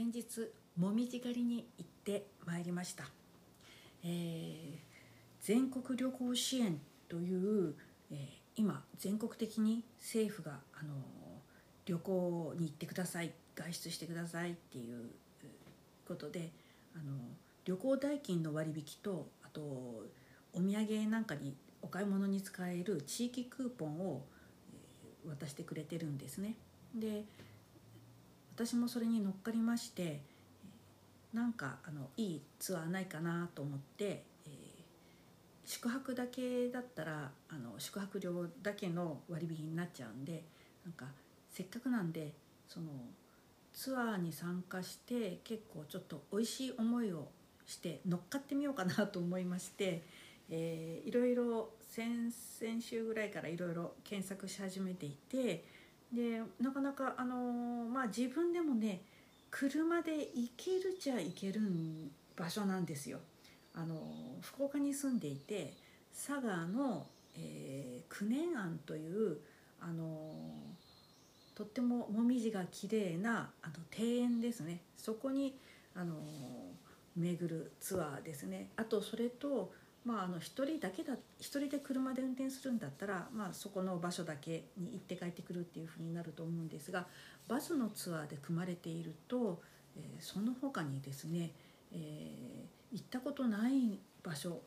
先日もみじ狩りに行ってまいりました、えー全国旅行支援という、えー今全国的に政府があの旅行に行ってください外出してくださいっていうことであの旅行代金の割引とあとお土産なんかにお買い物に使える地域クーポンを、え渡してくれてるんですね。で私もそれに乗っかりましてなんかあのいいツアーないかなと思って、えー宿泊だけだったらあの宿泊料だけの割引になっちゃうんでなんかせっかくなんでそのツアーに参加して結構ちょっと美味しい思いをして乗っかってみようかなと思いまして、えーいろいろ先々週ぐらいからいろいろ検索し始めていてでなかなかあのーまあ自分でもね車で行けるちゃ行ける場所なんですよ。あの福岡に住んでいて佐賀の、えー、九年庵というあのとってももみじが綺麗なあの庭園ですねそこにあの巡るツアーですねあとそれとまあ、あの一人だけだ一人で車で運転するんだったら、まあ、そこの場所だけに行って帰ってくるっていうふうになると思うんですがバスのツアーで組まれていると、えーその他にですね、えー行ったことない場所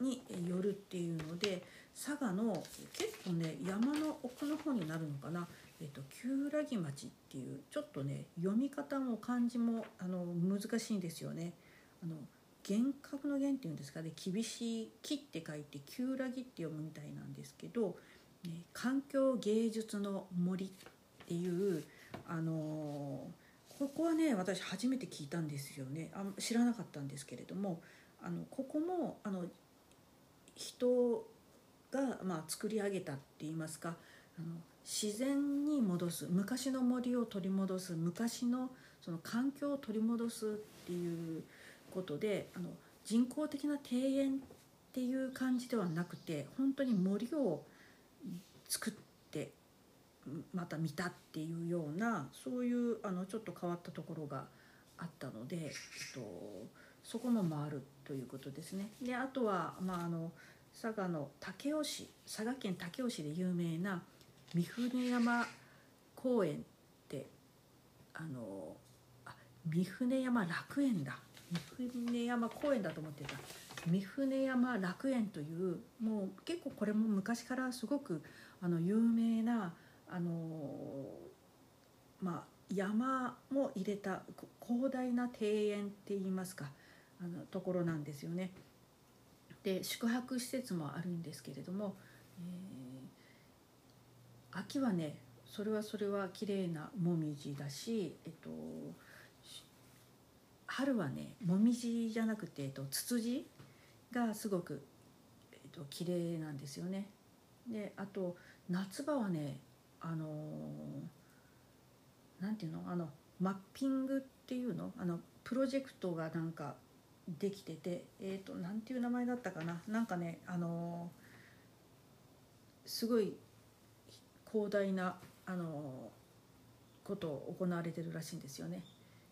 にえー寄るっていうので佐賀の結構ね山の奥の方になるのかな、えー、と旧良木町っていうちょっとね読み方も漢字もあの難しいんですよね。あの厳格の厳っていうんですか？ね厳しい木って書いて旧良木って読むみたいなんですけど、環境芸術の森っていうあのここはね私初めて聞いたんですよね。あ知らなかったんですけれどもあのここもあの人が、まあ、作り上げたって言いますかあの自然に戻す昔の森を取り戻す昔のその環境を取り戻すっていうことであの人工的な庭園っていう感じではなくて本当に森を作ってまた見たっていうようなそういうあのちょっと変わったところがあったので、えっと、そこも回るということですね。であとは、まあ、あの佐賀の武雄市佐賀県武雄市で有名な三船山公園ってあのあ三船山楽園だ三船山公園だと思ってた三船山楽園というもう結構これも昔からすごくあの有名なあのまあ山も入れた広大な庭園って言いますかあのところなんですよね。で宿泊施設もあるんですけれども、えー秋はねそれはそれは綺麗なもみじだし、えっと、春はねもみじじゃなくて、えっと、ツツジがすごく、えっと、綺麗なんですよね。であと夏場はねあのーなんていうのあのマッピングっていうのあのプロジェクトがなんかできててえっ、となんていう名前だったかななんかねあのーすごい広大なあのことを行われてるらしいんですよね。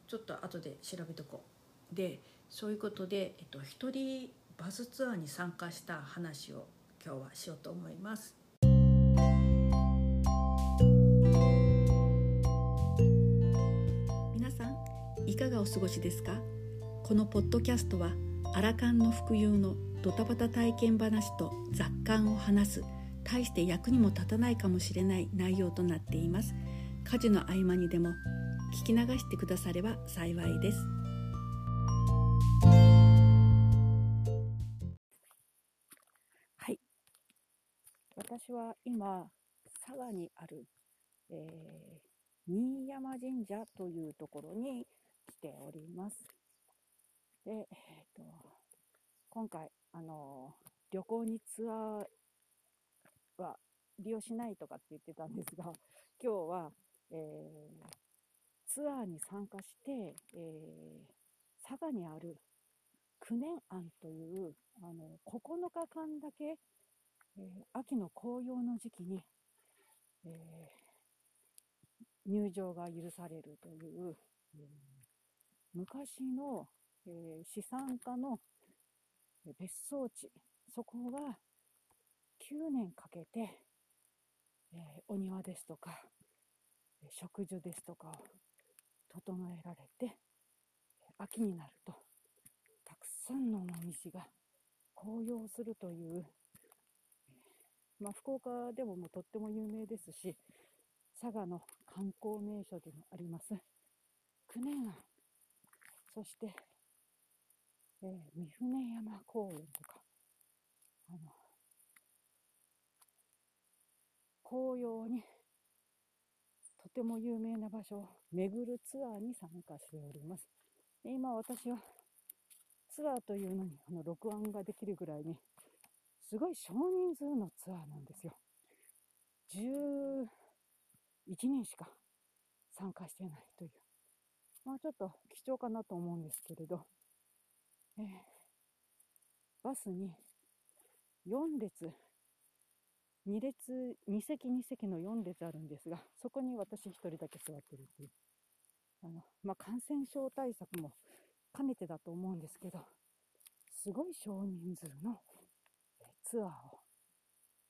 ちょっと後で調べとこう。でそういうことで、えっと、一人バスツアーに参加した話を今日はしようと思います。皆さんいかがお過ごしですか？このポッドキャストはアラカンの福有のドタバタ体験話と雑感を話す大して役にも立たないかもしれない内容となっています家事の合間にでも聞き流してくだされば幸いですはい私は今佐賀にある、えー新山神社というところに来ております。で、えっと、今回、あの、旅行にツアーは利用しないとかって言ってたんですが、今日は、えーツアーに参加して、えー佐賀にある九年庵というあの9日間だけ、えー秋の紅葉の時期に、えー入場が許されるという、えー昔の、えー、資産家の別荘地、そこが9年かけて、え、お庭ですとか、植樹ですとかを整えられて、秋になると、たくさんのもみじが紅葉するという、まあ、福岡でももうとっても有名ですし、佐賀の観光名所でもあります、九年庵、そして、えー、三船山公園とか、あの、紅葉にとても有名な場所を巡るツアーに参加しております。今私はツアーというのにあの録音ができるぐらいにすごい少人数のツアーなんですよ。11人しか参加してないという。まあちょっと貴重かなと思うんですけれど、えー、バスに4列2列、2席2席の4列あるんですが、そこに私1人だけ座ってるっていう。あの、まあ、感染症対策も兼ねてだと思うんですけど、すごい少人数のツアーを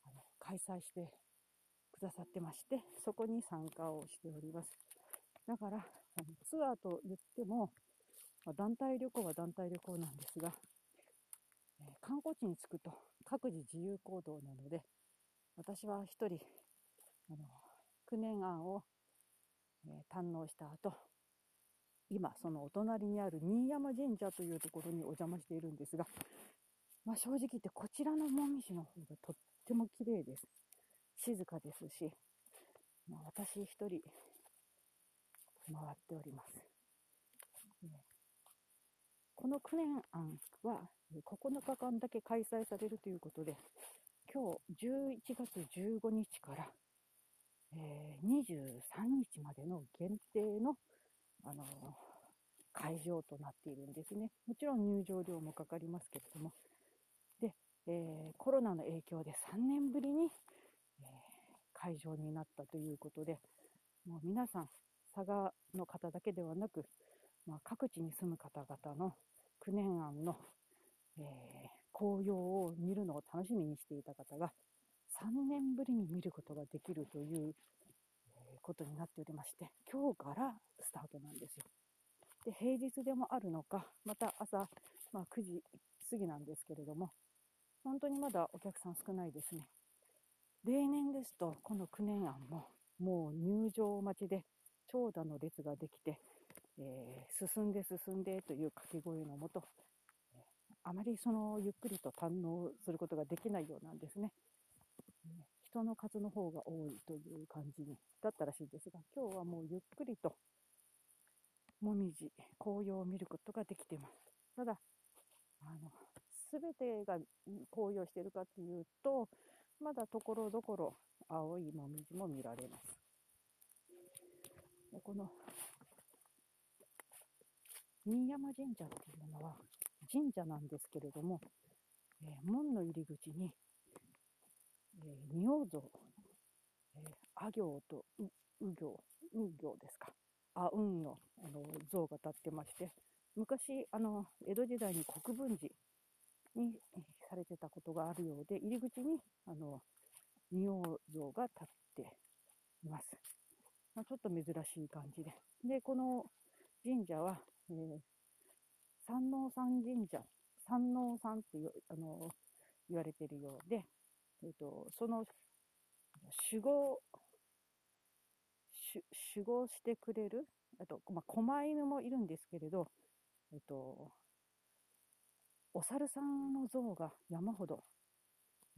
あの開催してくださってまして、そこに参加をしております。だから、あのツアーと言っても、まあ、団体旅行は団体旅行なんですが、えー、観光地に着くと各自自由行動なので、私は一人、あの、九年庵を、えー、堪能した後、今、そのお隣にある新山神社というところにお邪魔しているんですが、まあ、正直言ってこちらのもみじの方がとっても綺麗です。静かですし、まあ、私一人回っております。この九年庵は9日間だけ開催されるということで、今日11月15日から、えー、23日までの限定の、あのー、会場となっているんですね。もちろん入場料もかかりますけれども。で、えー、コロナの影響で3年ぶりに、え会場になったということで、もう皆さん、佐賀の方だけではなく、まあ、各地に住む方々の9年案の、えー、紅葉を見るのを楽しみにしていた方が、3年ぶりに見ることができるということになっておりまして、今日からスタートなんですよ。で、平日でもあるのか、また朝、まあ、9時過ぎなんですけれども、本当にまだお客さん少ないですね。例年ですと、この9年案も、もう入場待ちで長蛇の列ができて、えー、進んで進んでという掛け声のもと、あまりそのゆっくりと堪能することができないようなんですね。人の数の方が多いという感じにだったらしいですが、今日はもうゆっくりと、もみじ、紅葉を見ることができています。ただ、あの、すべてが紅葉しているかっていうと、まだところどころ青いもみじも見られます。この新山神社っていうのは、神社なんですけれども、えー、門の入り口に、えー、仁王像、えー、阿行とう、行、う行ですか。あ、うんの、あの、像が立ってまして、昔、あの、江戸時代に国分寺に、されてたことがあるようで、入り口に、あの、仁王像が立っています。まあ、ちょっと珍しい感じで。で、この神社は、えー、山王山神社、山王山ってあの言われてるようで、えっ、と、その守護、守護してくれる、あと、まあ、狛犬もいるんですけれど、えっ、と、お猿さんの像が山ほど、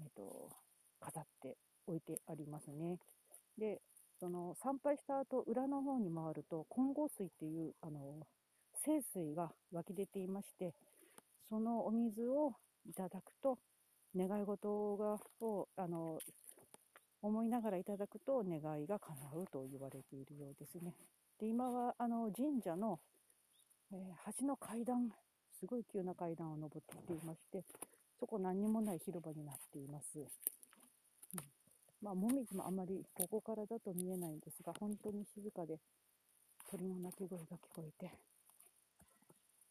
えっ、と、飾っておいてありますね。で、その参拝した後、裏の方に回ると、金剛水っていう、あの、清水が湧き出ていまして、そのお水をいただくと、願い事が、を、あの、思いながらいただくと願いが叶うと言われているようですね。で、今は、あの、神社の、えー、橋の階段、すごい急な階段を登ってきていまして、そこ何にもない広場になっています。うん、まあ、もみじもあまりここからだと見えないんですが、本当に静かで鳥の鳴き声が聞こえて、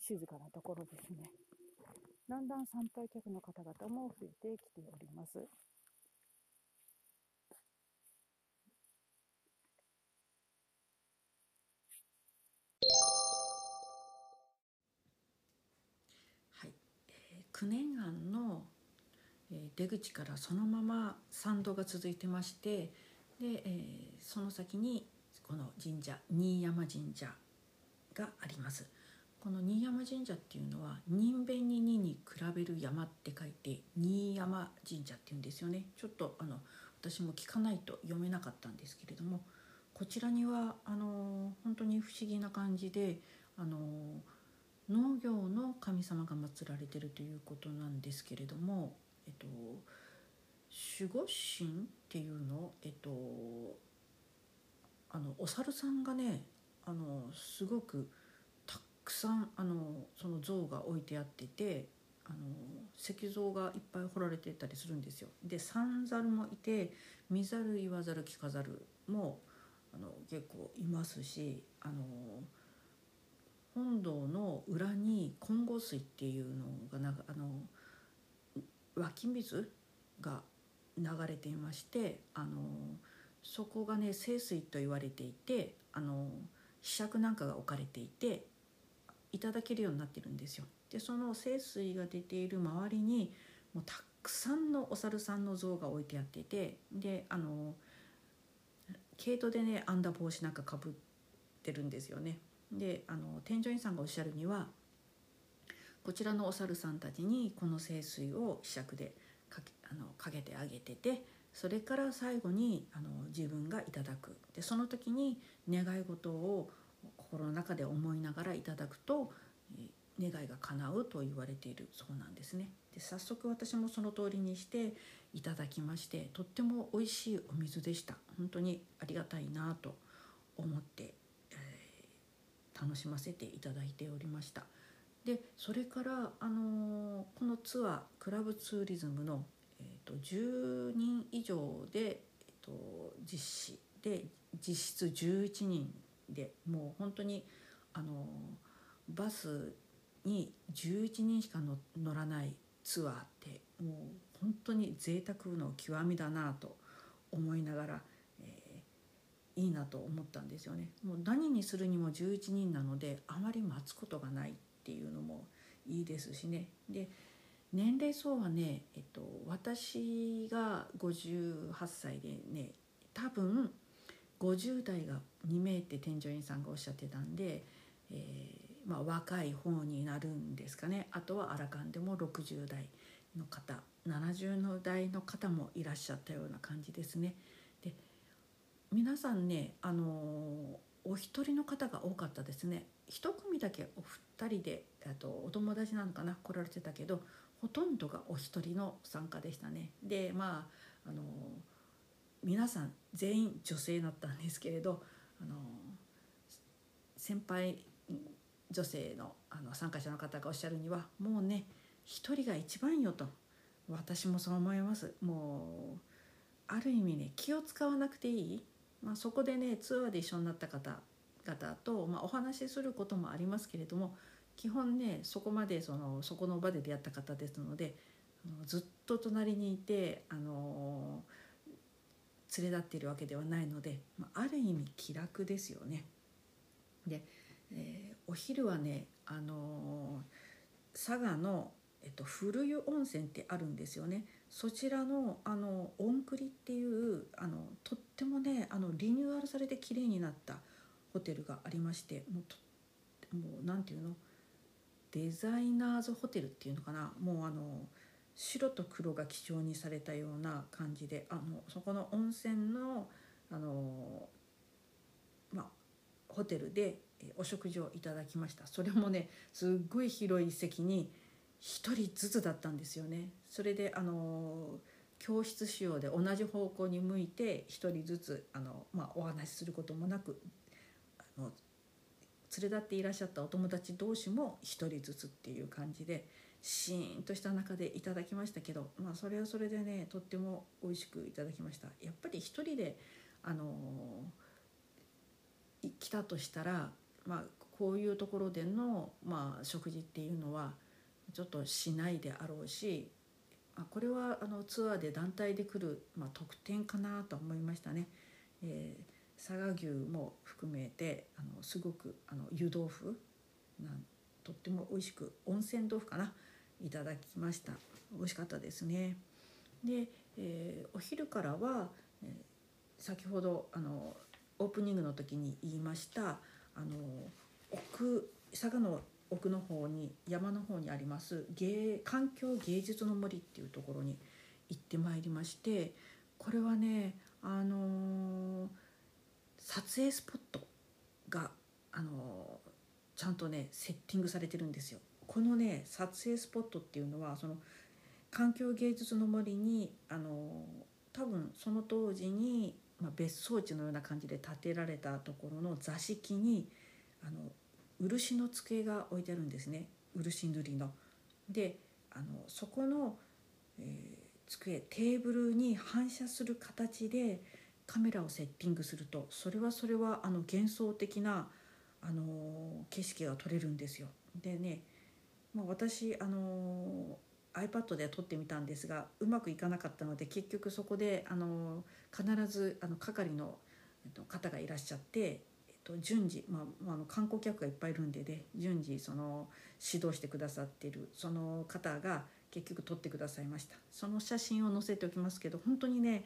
静かなところですね。だんだん参拝客の方々も増えてきております。はい、えー、九年庵の出口からそのまま参道が続いてましてで、えー、その先にこの神社新山神社がありますこの新山神社っていうのは人弁に2に比べる山って書いて新山神社っていうんですよね。ちょっとあの私も聞かないと読めなかったんですけれどもこちらにはあの本当に不思議な感じであの農業の神様が祀られてるということなんですけれどもえっと守護神っていうのえっとあのお猿さんがねあのすごくくさんあのその像が置いてあっててあの石像がいっぱい彫られてたりするんですよ。で三猿もいて見ざる言わざる聞かざるもあの結構いますしあの本堂の裏に金剛水っていうのがなあの湧き水が流れていましてあのそこがね清水と言われていてあの柄杓なんかが置かれていていただけるようになってるんですよ。でその清水が出ている周りにもうたくさんのお猿さんの像が置いてあっててであの毛糸でね編んだ帽子なんかかぶってるんですよね。であの添乗員さんがおっしゃるにはこちらのお猿さんたちにこの清水を柄杓でかけあのかけてあげててそれから最後にあの自分がいただくでその時に願い事を心の中で思いながらいただくと願いが叶うと言われているそうなんですね。で早速私もその通りにしていただきましてとっても美味しいお水でした本当にありがたいなと思って、えー、楽しませていただいておりました。でそれから、あのー、このツアークラブツーリズムの、えーと、10人以上で、えーと、実施で実質11人でもう本当に、あの、バスに11人しか乗らないツアーってもう本当に贅沢の極みだなと思いながら、えー、いいなと思ったんですよね。もう何にするにも11人なのであまり待つことがないっていうのもいいですしねで年齢層はね、えっと、私が58歳でね多分50代が2名って添乗員さんがおっしゃってたんで、えー、まあ、若い方になるんですかねあとはアラカンでも60代の方70の代の方もいらっしゃったような感じですね。で皆さんねあのお一人の方が多かったですね一組だけお二人であとお友達なのかな来られてたけどほとんどがお一人の参加でしたね。でまああの皆さん全員女性だったんですけれどあの先輩女性のあの参加者の方がおっしゃるにはもうね一人が一番よと私もそう思います。もうある意味ね気を使わなくていい、まあ、そこでねツアーで一緒になった方方と、まあ、お話しすることもありますけれども基本ねそこまでそのそこの場で出会った方ですのであのずっと隣にいてあの連れ立っているわけではないので、まあ、ある意味気楽ですよね。で、えー、お昼はねあの佐賀の、えっと、古湯温泉ってあるんですよね。そちらのあのオンクリっていうあのとってもねあのリニューアルされて綺麗になったホテルがありましてもうともうなんていうの？デザイナーズホテルっていうのかな？もうあの白と黒が基調にされたような感じであのそこの温泉のあのまあホテルでお食事をいただきました。それもねすっごい広い席に1人ずつだったんですよね。それであの教室仕様で同じ方向に向いて1人ずつあの、まあ、お話しすることもなくあの連れ立っていらっしゃったお友達同士も1人ずつっていう感じでシーンとした中でいただきましたけど、まあ、それはそれでねとっても美味しくいただきましたやっぱり1人であの来たとしたら、まあ、こういうところでの、まあ、食事っていうのはちょっとしないであろうしあこれはあのツアーで団体で来る、まあ、特典かなと思いましたね。えー、佐賀牛も含めてあのすごくあの湯豆腐なんとっても美味しく温泉豆腐かないただきました美味しかったですね。で、えー、お昼からは、えー、先ほどあのオープニングの時に言いましたあの奥佐賀の奥の方に山の方にあります芸環境芸術の森っていうところに行ってまいりましてこれはねあのー、撮影スポットが、あの、ちゃんとねセッティングされてるんですよ。このね撮影スポットっていうのはその環境芸術の森に、あの、多分その当時に、まあ、別荘地のような感じで建てられたところの座敷にあの漆の机が置いてあるんですね漆塗りの。であのそこの、えー、机テーブルに反射する形でカメラをセッティングするとそれはそれはあの幻想的なあの景色が撮れるんですよ。でね、まあ、私あの iPad で撮ってみたんですがうまくいかなかったので結局そこであの必ずあの係の方がいらっしゃってえっと順次、まあ、あの観光客がいっぱいいるんでね順次その指導してくださっているその方が結局撮ってくださいましたその写真を載せておきますけど本当にね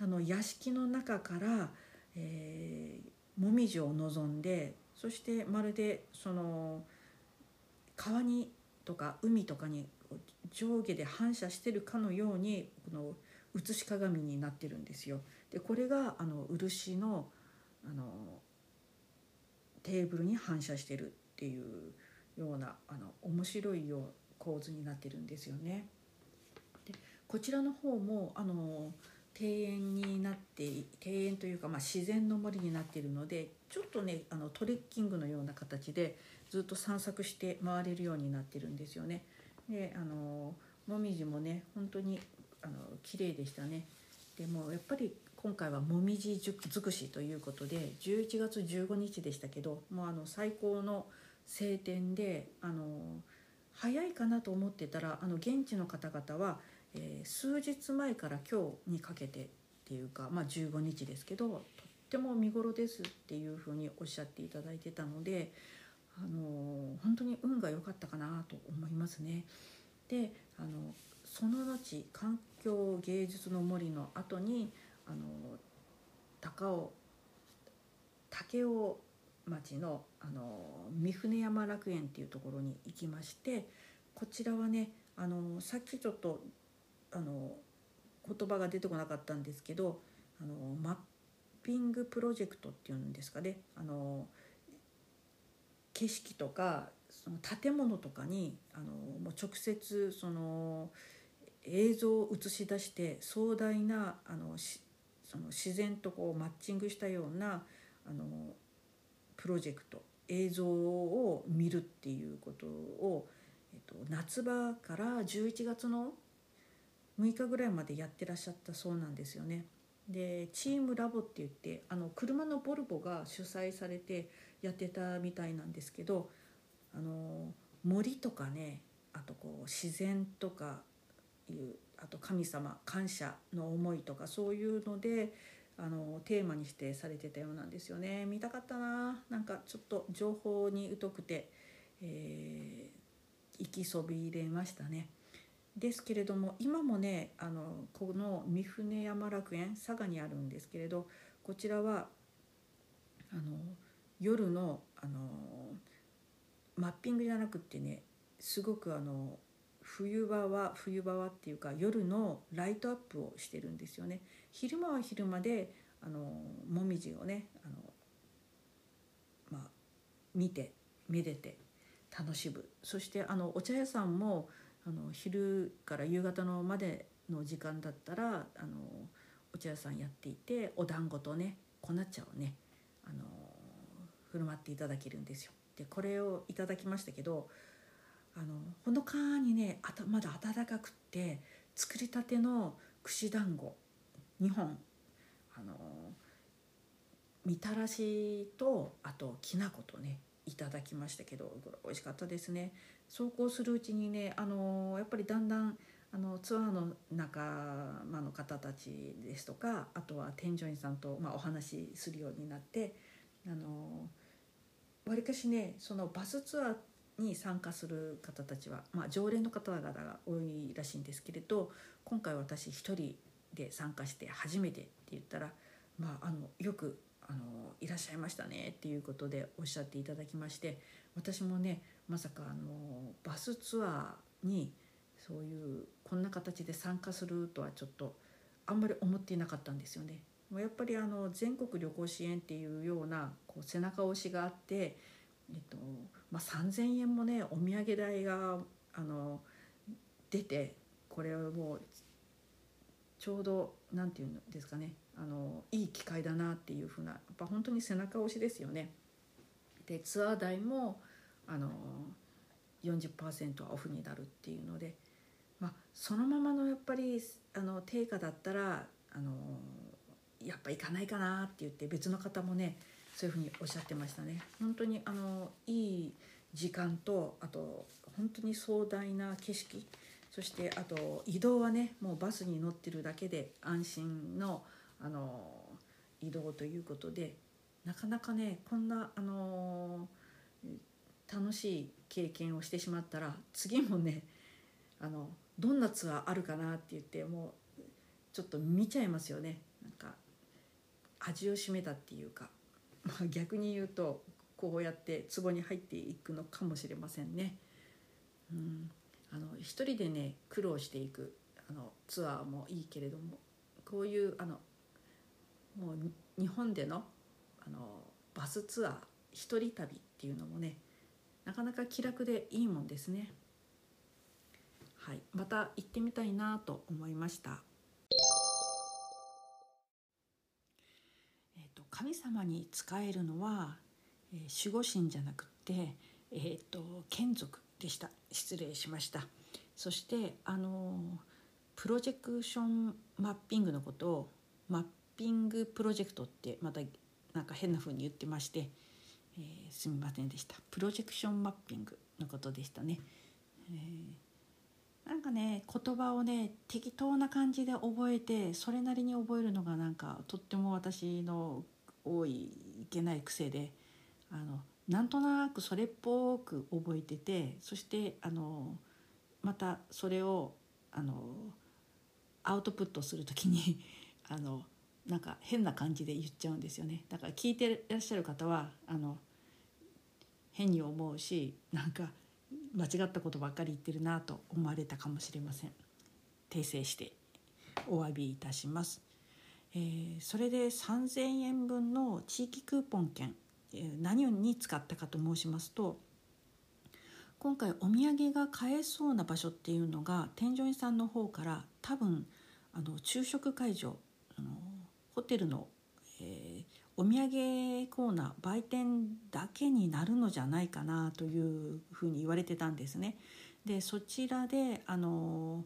あの屋敷の中から、えー、もみじを望んでそしてまるでその川にとか海とかに上下で反射してるかのようにこの写し鏡になってるんですよ。でこれがあの漆のあのテーブルに反射してるっていうようなあの面白いよう構図になってるんですよね。でこちらの方もあの庭園になって庭園というか、まあ、自然の森になっているのでちょっとねあのトレッキングのような形でずっと散策して回れるようになってるんですよね。であのもみじもね本当にあの綺麗でしたね。でもやっぱり今回はもみじ尽くしということで11月15日でしたけどもうあの最高の晴天であの早いかなと思ってたらあの現地の方々は、えー、数日前から今日にかけてっていうか、まあ、15日ですけどっても見頃ですっていうふうにおっしゃっていただいてたので、あの本当に運が良かったかなと思いますね。であのその後環境芸術の森の後にあの高尾武雄町のあの三船山楽園っていうところに行きましてこちらはねあのさっきちょっとあの言葉が出てこなかったんですけどあのマッピングプロジェクトっていうんですかねあの景色とかその建物とかにあのもう直接その映像を映し出して壮大なあのその自然とこうマッチングしたようなあのプロジェクト映像を見るっていうことを、えっと、夏場から11月の6日ぐらいまでやってらっしゃったそうなんですよね。でチームラボって言ってあの車のボルボが主催されてやってたみたいなんですけどあの森とかねあとこう自然とかいうあと神様感謝の思いとかそういうのであのテーマにしてされてたようなんですよね見たかったななんかちょっと情報に疎くて、えー、行きそびれましたね。ですけれども今もねあのこの三船山楽園佐賀にあるんですけれどこちらはあの夜のあのマッピングじゃなくってねすごくあの冬場は冬場はっていうか夜のライトアップをしてるんですよね。昼間は昼間であのもみじをねあの、まあ、見てめでて楽しむ。そしてあのお茶屋さんもあの昼から夕方のまでの時間だったらあのお茶屋さんやっていてお団子とね粉茶をねあの振る舞っていただけるんですよ。でこれをいただきましたけどあのほのかにねあたまだ温かくって作りたての串団子2本あのみたらしとあときな粉とねいただきましたけどこれ美味しかったですね走行するうちにねあのやっぱりだんだんあのツアーの仲間の方たちですとかあとは添乗員さんと、まあ、お話しするようになってあのわりかしねそのバスツアーに参加する方たちは、まあ、常連の方々が多いらしいんですけれど今回私一人で参加して初めてって言ったら、まあ、あのよくあのいらっしゃいましたねっていうことでおっしゃっていただきまして私もねまさかあのバスツアーにそういうこんな形で参加するとはちょっとあんまり思っていなかったんですよね。やっぱりあの全国旅行支援っていうようなこう背中押しがあって、えっとまあ、3,000円もねお土産代があの出てこれはもうちょうど何て言うんですかねあのいい機会だなっていうふうなやっぱ本当に背中押しですよね。でツアー代もあの40%オフになるっていうので、まあ、そのままのやっぱりあの定価だったらあのやっぱ行かないかなって言って別の方もねそういうふうにおっしゃってましたね。本当にあのいい時間とあと本当に壮大な景色そしてあと移動はねもうバスに乗ってるだけで安心のあの移動ということでなかなかねこんなあの楽しい経験をしてしまったら次もねあのどんなツアーあるかなって言ってもうちょっと見ちゃいますよね。なんか味を占めたっていうか、まあ、逆に言うとこうやって壺に入っていくのかもしれませんね。うん、あの一人でね苦労していくあのツアーもいいけれどもこういうあのもう日本でのあのバスツアー一人旅っていうのもねなかなか気楽でいいもんですね。はい、また行ってみたいなと思いました。えっ、ー、と神様に仕えるのは、えー、守護神じゃなくてえっ、ー、と眷属でした。失礼しました。そしてあのプロジェクションマッピングのことをマッピングプロジェクトってまたなんか変な風に言ってましてえー、すみませんでした。プロジェクションマッピングのことでしたね、えー、なんかね言葉をね適当な感じで覚えてそれなりに覚えるのがなんかとっても私の多いいけない癖であのなんとなくそれっぽく覚えててそしてあのまたそれをあのアウトプットする時にあのなんか変な感じで言っちゃうんですよね。だから聞いてらっしゃる方はあの変に思うしなんか間違ったことばっかり言ってるなと思われたかもしれません。訂正してお詫びいたします、えー、それで3,000円分の地域クーポン券、えー、何に使ったかと申しますと今回お土産が買えそうな場所っていうのが添乗員さんの方から多分あの昼食会場ホテルの、えー、お土産コーナー売店だけになるのじゃないかなというふうに言われてたんですね。でそちらであの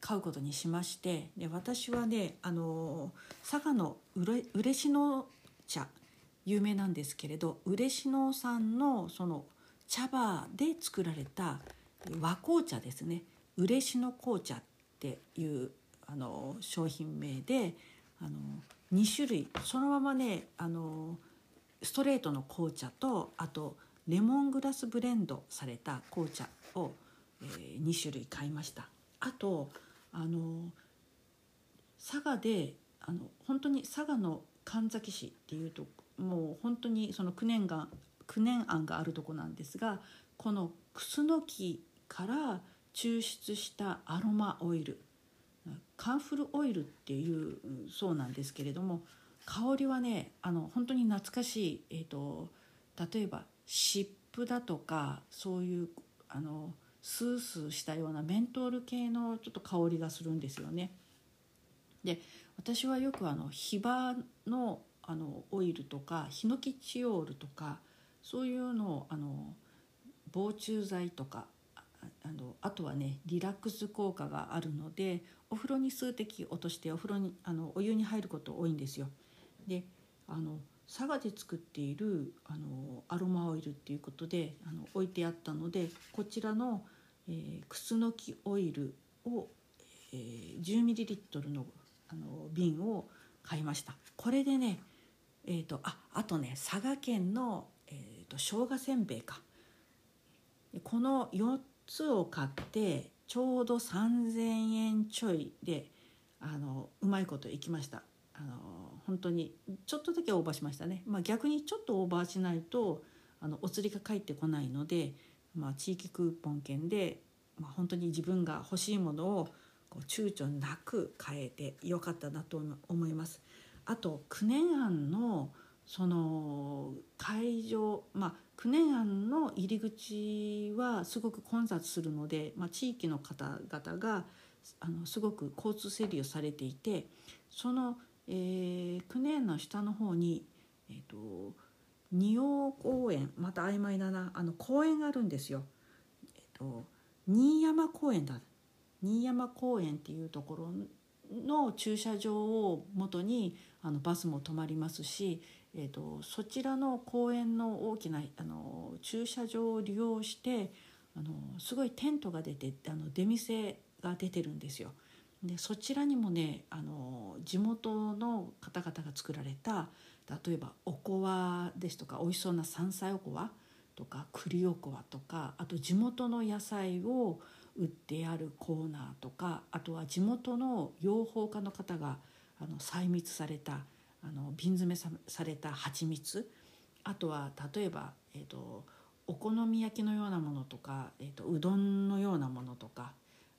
買うことにしましてで私はねあの佐賀の嬉野茶有名なんですけれど嬉野さんのその茶葉で作られた和紅茶ですね嬉野紅茶っていうあの商品名であの2種類。そのままねあのストレートの紅茶とあとレモングラスブレンドされた紅茶を、えー、2種類買いました。あとあの佐賀であの本当に佐賀の神埼市っていうともう本当にその九年が九年庵があるとこなんですがこのクスノキから抽出したアロマオイルカンフルオイルっていうそうなんですけれども香りはねあの本当に懐かしい、えーと、例えば湿布だとかそういうあのスースーしたようなメントール系のちょっと香りがするんですよね。で私はよくあのヒバのあのオイルとかヒノキチオールとかそういうのをあの防虫剤とかあのあとはねリラックス効果があるのでお風呂に数滴落としてお風呂にあのお湯に入ること多いんですよ。であの佐賀で作っているあのアロマオイルっていうことであの置いてあったのでこちらの、えー、クスノキオイルを、えー、10ml のあの瓶を買いましたこれでねえーと、ああとね佐賀県の、えーと、生姜せんべいかこの4つを買ってちょうど3,000円ちょいであのうまいこといきましたあの本当にちょっとだけオーバーしましたね、まあ、逆にちょっとオーバーしないとあのお釣りが返ってこないので、まあ、地域クーポン券で、まあ、本当に自分が欲しいものをこう躊躇なく買えてよかったなと思います。あと九年庵のその会場まあ九年庵の入り口はすごく混雑するので、まあ、地域の方々があのすごく交通整理をされていてそのえー、9年の下の方に、えーと、仁王公園また曖昧だなあの公園があるんですよ。えーと、新山公園だ新山公園っていうところの駐車場を元にあのバスも止まりますし、えーと、そちらの公園の大きなあの駐車場を利用してあのすごいテントが出てあの出店が出てるんですよ。でそちらにもねあの地元の方々が作られた例えばおこわですとか美味しそうな山菜おこわとか栗おこわとかあと地元の野菜を売ってあるコーナーとかあとは地元の養蜂家の方があの採蜜されたあの瓶詰めさされた蜂蜜。あとは例えば、えーと、お好み焼きのようなものとか、えーとうどんのようなものとか。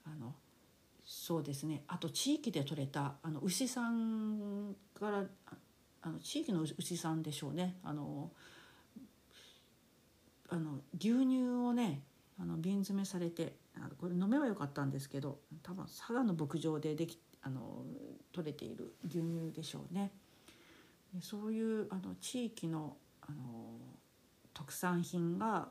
あのそうですね。あと地域で採れたあの牛さんからあの地域の牛さんでしょうね。あのあの牛乳をねあの瓶詰めされてこれ飲めばよかったんですけど多分佐賀の牧場でできあの取れている牛乳でしょうね。そういうあの地域のあの特産品が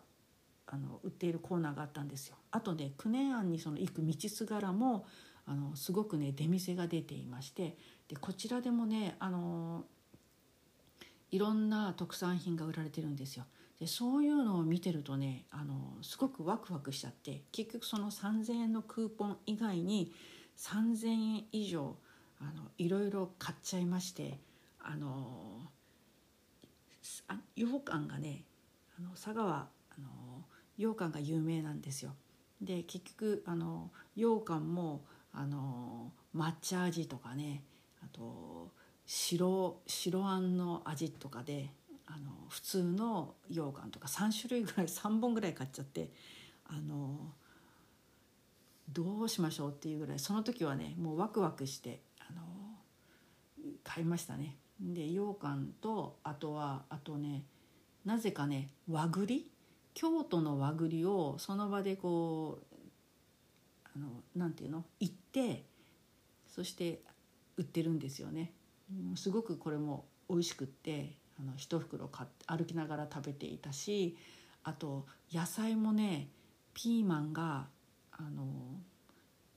あの売っているコーナーがあったんですよ。あとね九年庵にその行く道すがらもあのすごくね出店が出ていましてでこちらでもねあのいろんな特産品が売られてるんですよ。でそういうのを見てるとねあのすごくワクワクしちゃって結局その3,000円のクーポン以外に3,000円以上あのいろいろ買っちゃいましてあの羊羹がねあの佐賀はあの羊羹が有名なんですよ。で結局あの羊羹もあの抹茶味とかねあと白白あんの味とかであの普通の羊羹とか3種類ぐらい 3本ぐらい買っちゃってあのどうしましょうっていうぐらいその時はねもうワクワクしてあの買いましたね。で羊羹とあとはあとねなぜかね和栗？京都の和栗をその場でこうあのなんていうの？行ってそして売ってるんですよね。すごくこれも美味しくってあの一袋買って歩きながら食べていたしあと野菜もねピーマンがあの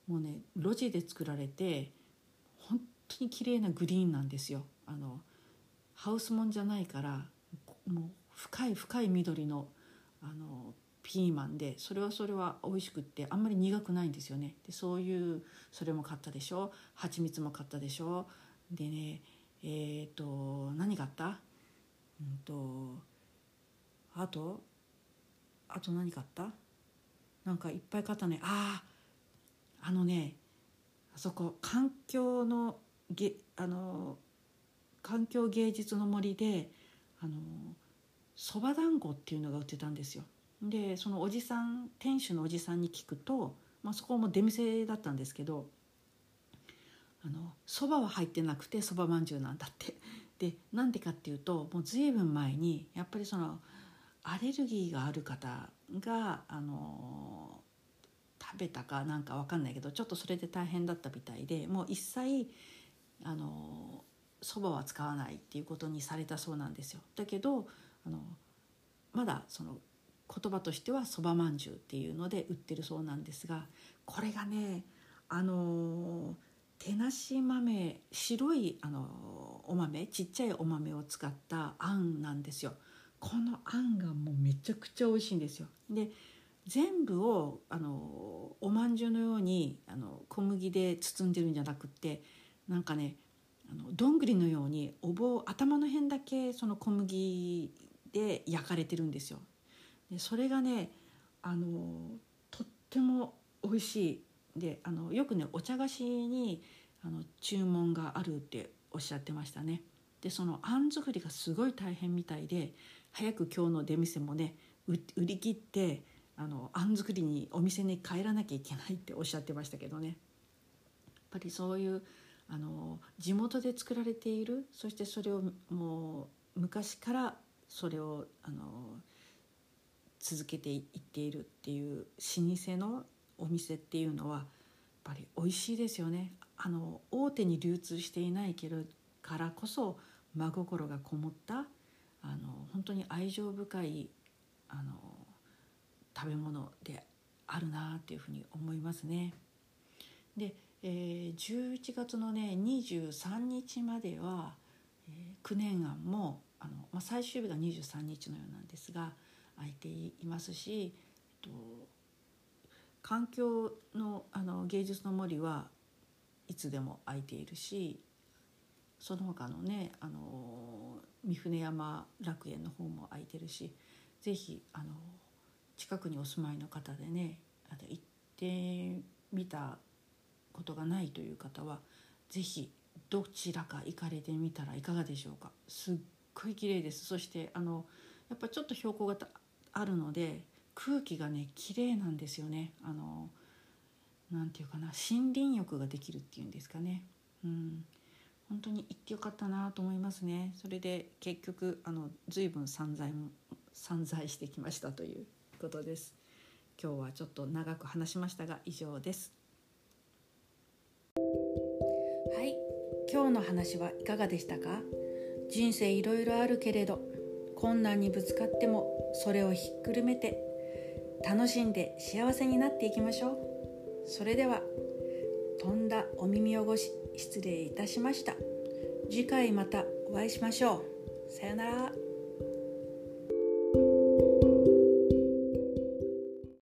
もうね路地で作られて本当に綺麗なグリーンなんですよ。あのハウスもんじゃないからもう深い深い緑のあのピーマンでそれはそれは美味しくってあんまり苦くないんですよね。でそういうそれも買ったでしょ。蜂蜜も買ったでしょ。でねえっ、ー、と何買った？うんとあとあと何買った？なんかいっぱい買ったね。あああのねあそこ環境のげあの環境芸術の森であのそば団子っていうのが売ってたんですよ。でそのおじさん店主のおじさんに聞くと、まあ、そこも出店だったんですけどそばは入ってなくてそばまんじゅうなんだって。でなんでかっていうともう随分前にやっぱりそのアレルギーがある方があの食べたかなんか分かんないけどちょっとそれで大変だったみたいでもう一切あのそばは使わないっていうことにされたそうなんですよ。だけどあのまだその言葉としてはそばまんじゅうっていうので売ってるそうなんですがこれがねあの手なし豆白いあのお豆ちっちゃいお豆を使ったあんなんですよこのあんがもうめちゃくちゃ美味しいんですよで全部をあのおまんじゅうのようにあの小麦で包んでるんじゃなくってなんかねあのどんぐりのようにお棒頭の辺だけその小麦で焼かれてるんですよ。でそれがねあのとっても美味しいであのよくねお茶菓子にあの注文があるっておっしゃってましたね。でそのあん作りがすごい大変みたいで早く今日の出店もね売り切ってあのあん作りにお店に帰らなきゃいけないっておっしゃってましたけどねやっぱりそういうあの地元で作られているそしてそれをもう昔からそれをあの続けていっているっていう老舗のお店っていうのはやっぱり美味しいですよねあの大手に流通していないけどからこそ真心がこもったあの本当に愛情深いあの食べ物であるなっていうふうに思いますね。で、えー、11月のね23日までは、えー、九年庵もあの、まあ、最終日が23日のようなんですが空いていますし、えっと、環境のあの芸術の森はいつでも空いているしその他のねあの三船山楽園の方も空いてるし是非あの近くにお住まいの方でねあの行ってみたことがないという方は是非どちらか行かれてみたらいかがでしょうか。すっごい綺麗です。そしてあのやっぱちょっと標高があるので空気がね綺麗なんですよね。あのなていうかな森林浴ができるっていうんですかね。うん。本当に行ってよかったなと思いますね。それで結局あの随分散財も散財してきましたということです。今日はちょっと長く話しましたが以上です。はい。今日の話はいかがでしたか？人生いろいろあるけれど困難にぶつかってもそれをひっくるめて楽しんで幸せになっていきましょう。それでは飛んだお耳汚し失礼いたしました。次回またお会いしましょう。さよなら。